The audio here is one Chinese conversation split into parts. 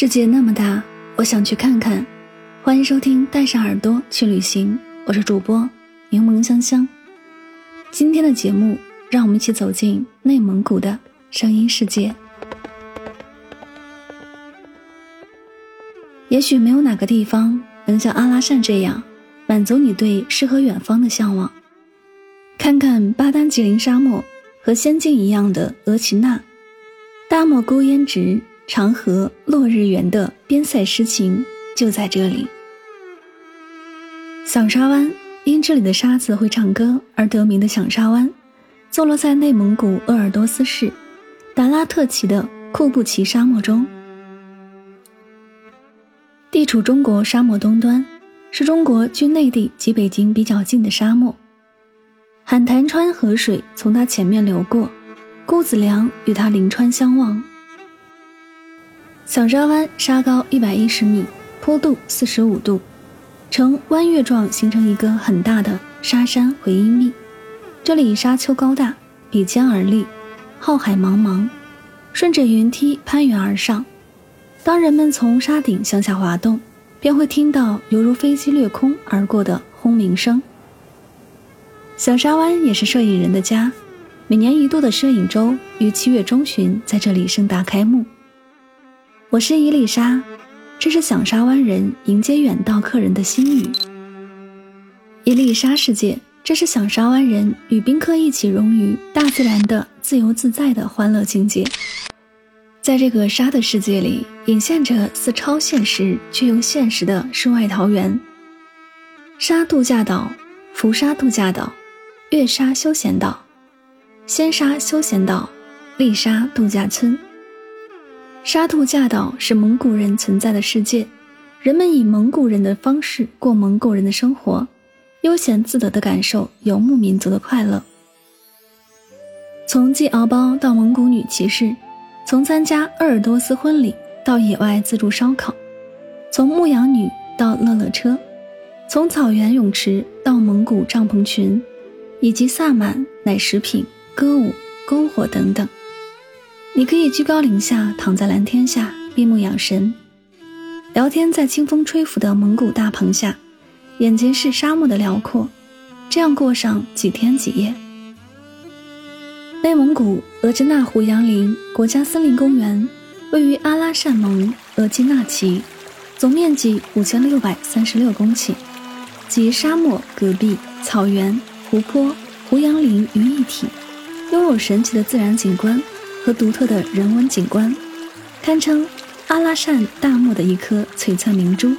世界那么大，我想去看看。欢迎收听《带上耳朵去旅行》，我是主播柠檬香香。今天的节目，让我们一起走进内蒙古的声音世界。也许没有哪个地方能像阿拉善这样满足你对诗和远方的向往。看看巴丹吉林沙漠和仙境一样的额齐纳，大漠孤烟直。长河落日圆的边塞诗情就在这里。响沙湾因这里的沙子会唱歌而得名的响沙湾，坐落在内蒙古鄂尔多斯市达拉特旗的库布齐沙漠中，地处中国沙漠东端，是中国距内地及北京比较近的沙漠。海潭川河水从它前面流过，姑子梁与它临川相望。响沙湾沙高一百一十米，坡度四十五度，呈弯月状，形成一个很大的沙山回音壁。这里沙丘高大，比肩而立，浩海茫茫，顺着云梯攀援而上。当人们从沙顶向下滑动，便会听到犹如飞机掠空而过的轰鸣声。响沙湾也是摄影人的家，每年一度的摄影周于七月中旬在这里盛大开幕。我是伊丽莎，这是响沙湾人迎接远道客人的心语。伊丽莎世界，这是响沙湾人与宾客一起融于大自然的自由自在的欢乐境界。在这个沙的世界里，隐现着似超现实却又现实的世外桃源。沙度假岛、浮沙度假岛、月沙休闲岛、仙沙休闲岛、丽沙度假村。沙兔驾岛是蒙古人存在的世界，人们以蒙古人的方式过蒙古人的生活，悠闲自得地感受游牧民族的快乐。从系敖包到蒙古女骑士，从参加鄂尔多斯婚礼到野外自助烧烤，从牧羊女到乐乐车，从草原泳池到蒙古帐篷群，以及萨满、奶食品、歌舞、篝火等等。你可以居高临下，躺在蓝天下，闭目养神，聊天在清风吹拂的蒙古大棚下，眼前是沙漠的辽阔，这样过上几天几夜。内蒙古额济纳胡杨林国家森林公园位于阿拉善盟额济纳旗，总面积五千六百三十六公顷，集沙漠、戈壁、草原、湖泊、胡杨林于一体，拥有神奇的自然景观。和独特的人文景观，堪称阿拉善大漠的一颗璀璨明珠。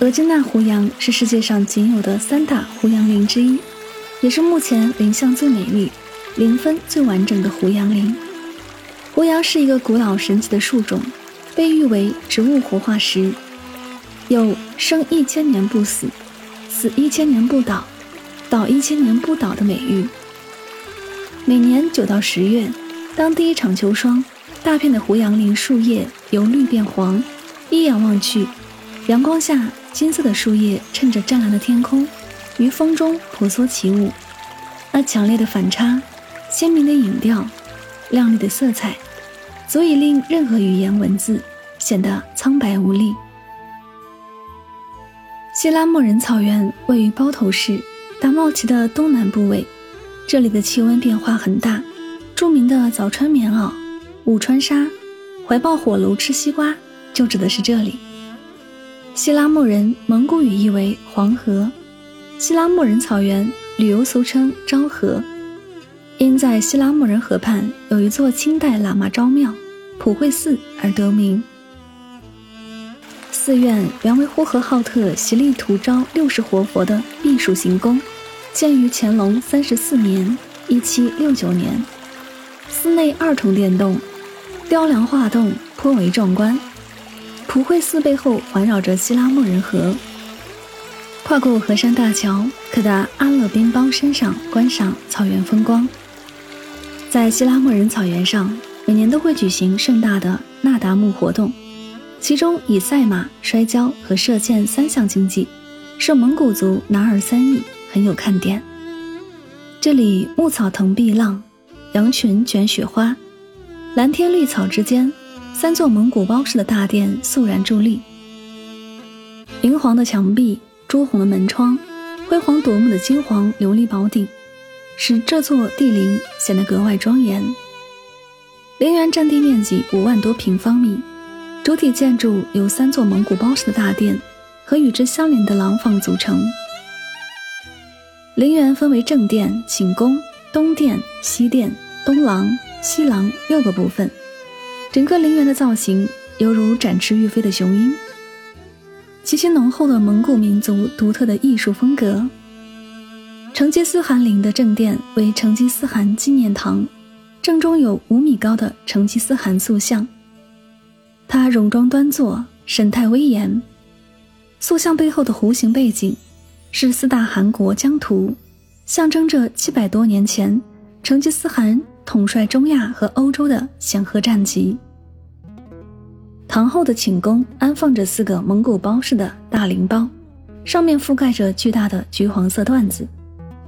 额济纳胡杨是世界上仅有的三大胡杨林之一，也是目前林相最美丽、林分最完整的胡杨林。胡杨是一个古老神奇的树种，被誉为植物活化石，有生一千年不死、死一千年不倒、倒一千年不倒的美誉。每年九到十月，当第一场秋霜，大片的胡杨林树叶由绿变黄，一眼望去，阳光下金色的树叶衬着湛蓝的天空，于风中婆娑起舞。那强烈的反差、鲜明的影调、亮丽的色彩，足以令任何语言文字显得苍白无力。希拉莫人草原位于包头市达茂旗的东南部位。这里的气温变化很大，著名的早穿棉袄、午穿纱、怀抱火炉吃西瓜，就指的是这里。西拉木人蒙古语意为黄河，西拉木人草原旅游俗称昭和，因在西拉木人河畔有一座清代喇嘛昭庙，普惠寺而得名。寺院原为呼和浩特席力图昭六世活佛的避暑行宫，建于乾隆三十四年（一七六九年）。寺内二重殿洞，雕梁画栋，颇为壮观。普惠寺背后环绕着希拉莫人河，跨过河山大桥，可达阿勒宾邦山上观赏草原风光。在希拉莫人草原上，每年都会举行盛大的纳达慕活动，其中以赛马、摔跤和射箭三项竞技，受蒙古族拿尔三艺，很有看点。这里牧草藤碧浪，羊群卷雪花，蓝天绿草之间。三座蒙古包式的大殿肃然伫立，银黄的墙壁，朱红的门窗，辉煌夺目的金黄琉璃宝顶，使这座帝陵显得格外庄严。陵园占地面积五万多平方米，主体建筑由三座蒙古包式的大殿和与之相连的廊坊组成。陵园分为正殿、寝宫、东殿、西殿、东廊、西廊六个部分。整个陵园的造型犹如展翅欲飞的雄鹰，极其浓厚的蒙古民族独特的艺术风格。成吉思汗陵的正殿为成吉思汗纪念堂，正中有五米高的成吉思汗塑像，他戎装端坐，神态威严。塑像背后的弧形背景是四大汗国疆图，象征着七百多年前成吉思汗。统帅中亚和欧洲的显赫战绩。堂后的寝宫安放着四个蒙古包式的大灵包，上面覆盖着巨大的橘黄色缎子，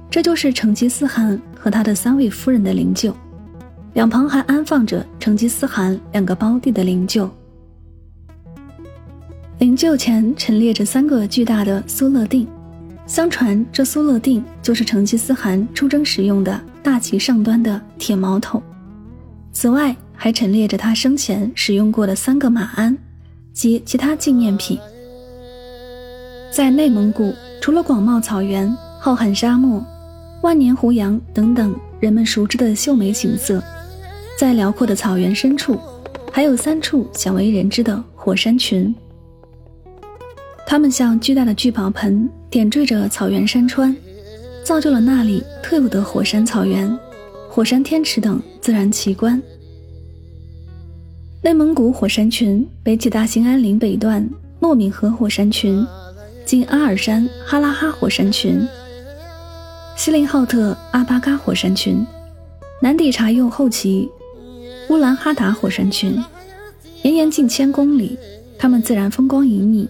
这就是成吉思汗和他的三位夫人的灵柩。两旁还安放着成吉思汗两个胞弟的灵柩。灵柩前陈列着三个巨大的苏勒定，相传这苏勒定就是成吉思汗出征时用的。大旗上端的铁矛头，此外还陈列着他生前使用过的三个马鞍及其他纪念品。在内蒙古，除了广袤草原、浩瀚沙漠、万年胡杨等等人们熟知的秀美景色，在辽阔的草原深处，还有三处鲜为人知的火山群。它们像巨大的聚宝盆，点缀着草原山川。造就了那里特有的火山草原、火山天池等自然奇观。内蒙古火山群北起大兴安岭北段诺敏河火山群，经阿尔山哈拉哈火山群、锡林浩特阿巴嘎火山群，南抵察右后旗乌兰哈达火山群，绵延近千公里。它们自然风光旖旎，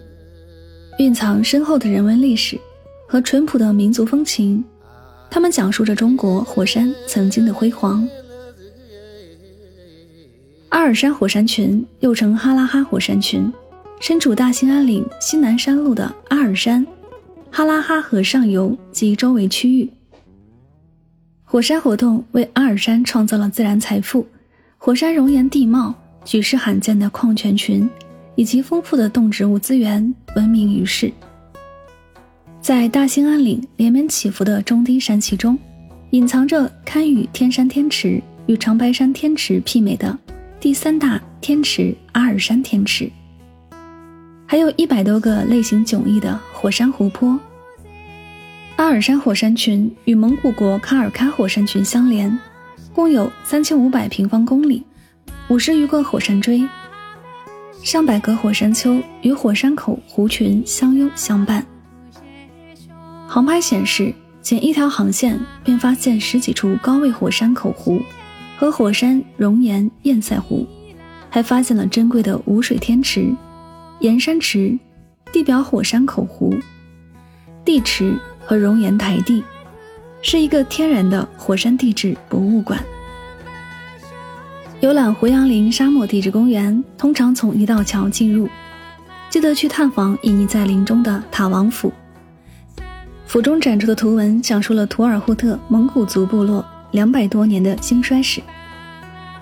蕴藏深厚的人文历史。和淳朴的民族风情，他们讲述着中国火山曾经的辉煌。阿尔山火山群又称哈拉哈火山群，身处大兴安岭西南山路的阿尔山、哈拉哈河上游及周围区域。火山活动为阿尔山创造了自然财富，火山熔岩地貌、举世罕见的矿泉群以及丰富的动植物资源闻名于世。在大兴安岭连绵起伏的中低山系中，隐藏着堪与天山天池与长白山天池媲美的第三大天池阿尔山天池，还有一百多个类型迥异的火山湖泊。阿尔山火山群与蒙古国卡尔喀火山群相连，共有三千五百平方公里，五十余个火山锥，上百个火山丘与火山口湖群相拥相伴。航拍显示，仅一条航线便发现十几处高位火山口湖和火山熔岩堰塞湖，还发现了珍贵的无水天池、盐山池、地表火山口湖、地池和熔岩台地，是一个天然的火山地质博物馆。游览胡杨林沙漠地质公园，通常从一道桥进入，记得去探访隐匿在林中的塔王府。府中展出的图文讲述了图尔扈特蒙古族部落两百多年的兴衰史。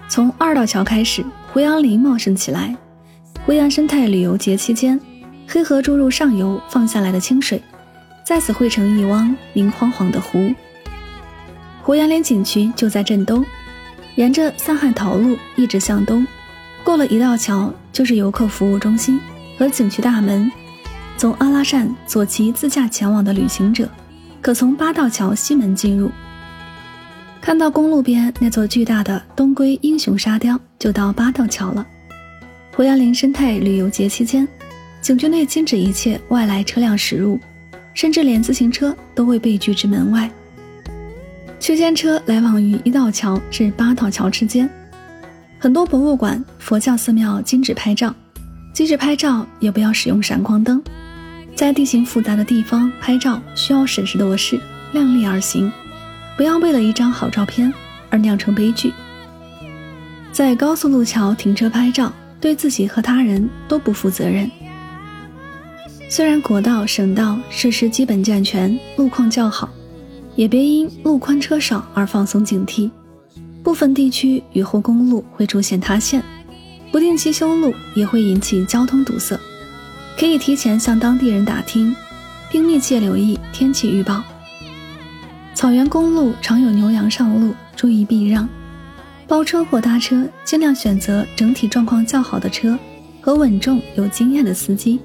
从二道桥开始，胡杨林茂盛起来。胡杨生态旅游节期间，黑河注入上游放下来的清水，在此汇成一汪明晃晃的湖。胡杨林景区就在镇东，沿着三汉桃路一直向东，过了一道桥就是游客服务中心和景区大门。从阿拉善左旗自驾前往的旅行者，可从八道桥西门进入。看到公路边那座巨大的东归英雄沙雕，就到八道桥了。胡杨林生态旅游节期间，景区内禁止一切外来车辆驶入，甚至连自行车都会被拒之门外。区间车来往于一道桥至八道桥之间。很多博物馆、佛教寺庙禁止拍照，即使拍照也不要使用闪光灯。在地形复杂的地方拍照需要审时度势，量力而行，不要为了一张好照片而酿成悲剧。在高速路桥停车拍照，对自己和他人都不负责任。虽然国道、省道设施基本健全，路况较好，也别因路宽车少而放松警惕。部分地区雨后公路会出现塌陷，不定期修路也会引起交通堵塞。可以提前向当地人打听，并密切留意天气预报。草原公路常有牛羊上路，注意避让。包车或搭车，尽量选择整体状况较好的车和稳重有经验的司机。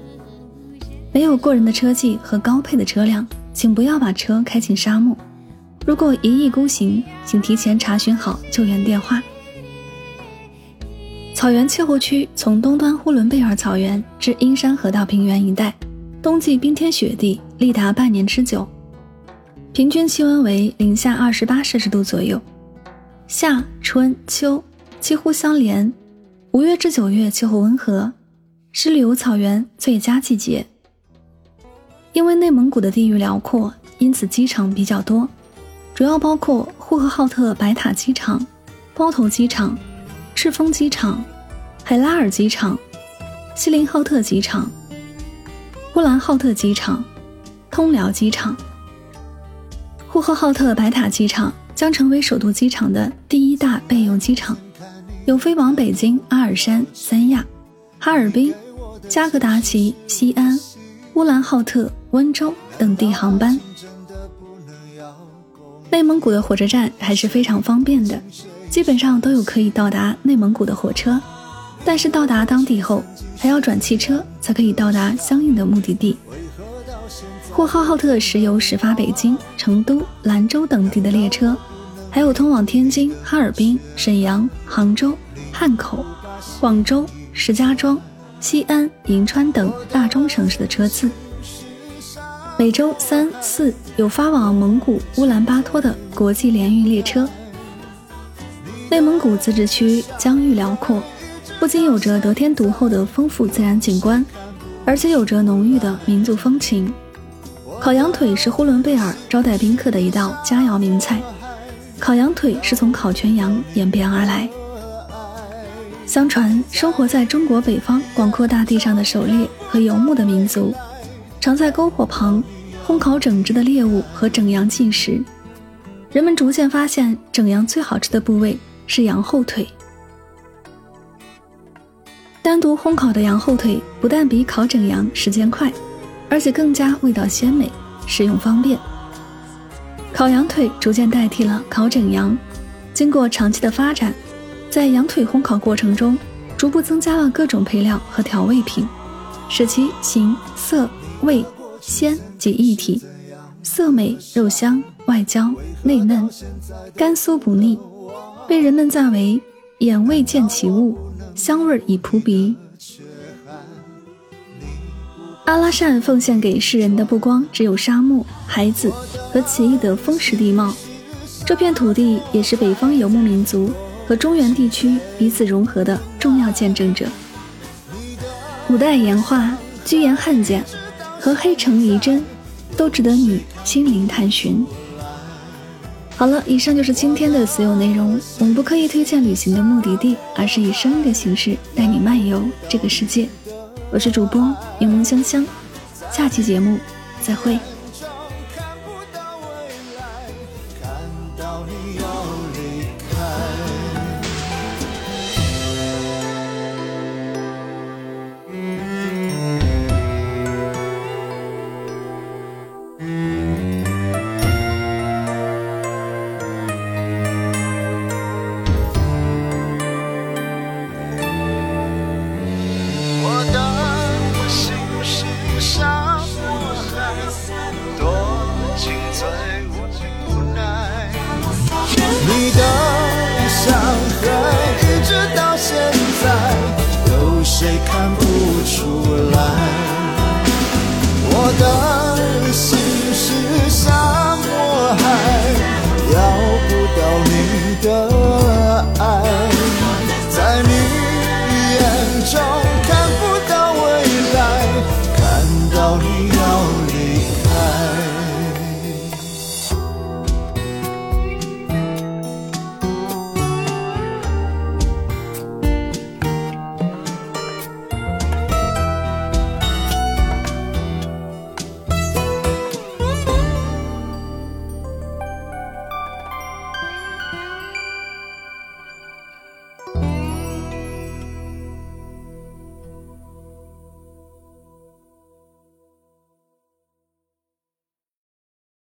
没有过人的车技和高配的车辆，请不要把车开进沙漠。如果一意孤行，请提前查询好救援电话。草原气候区从东端呼伦贝尔草原至阴山河道平原一带，冬季冰天雪地，历达半年之久，平均气温为零下二十八摄氏度左右。夏、春、秋几乎相连，五月至九月气候温和，是旅游草原最佳季节。因为内蒙古的地域辽阔，因此机场比较多，主要包括呼和浩特白塔机场、包头机场。赤峰机场、海拉尔机场、锡林浩特机场、呼兰浩特机场、通辽机场、呼和浩特白塔机场将成为首都机场的第一大备用机场，有飞往北京、阿尔山、三亚、哈尔滨、加格达奇、西安、乌兰浩特、温州等地航班。内蒙古的火车站还是非常方便的。基本上都有可以到达内蒙古的火车，但是到达当地后还要转汽车才可以到达相应的目的地。呼和浩特石油始发北京、成都、兰州等地的列车，还有通往天津、哈尔滨、沈阳、杭州、汉口、广州、石家庄、西安、银川等大中城市的车次。每周三四有发往蒙古乌兰巴托的国际联运列车。内蒙古自治区疆域辽阔，不仅有着得天独厚的丰富自然景观，而且有着浓郁的民族风情。烤羊腿是呼伦贝尔招待宾客的一道佳肴名菜。烤羊腿是从烤全羊演变而来。相传，生活在中国北方广阔大地上的狩猎和游牧的民族，常在篝火旁烘烤整只的猎物和整羊进食。人们逐渐发现，整羊最好吃的部位。是羊后腿，单独烘烤的羊后腿不但比烤整羊时间快，而且更加味道鲜美，食用方便。烤羊腿逐渐代替了烤整羊，经过长期的发展，在羊腿烘烤过程中，逐步增加了各种配料和调味品，使其形色味鲜及一体，色美肉香，外焦内嫩，甘酥不腻。被人们赞为“眼未见其物，香味已扑鼻”。阿拉善奉献给世人的不光只有沙漠、海子和奇异的风蚀地貌，这片土地也是北方游牧民族和中原地区彼此融合的重要见证者。古代岩画、居延汉简和黑城遗珍，都值得你心灵探寻。好了，以上就是今天的所有内容。我们不刻意推荐旅行的目的地，而是以声音的形式带你漫游这个世界。我是主播柠檬香香，下期节目再会。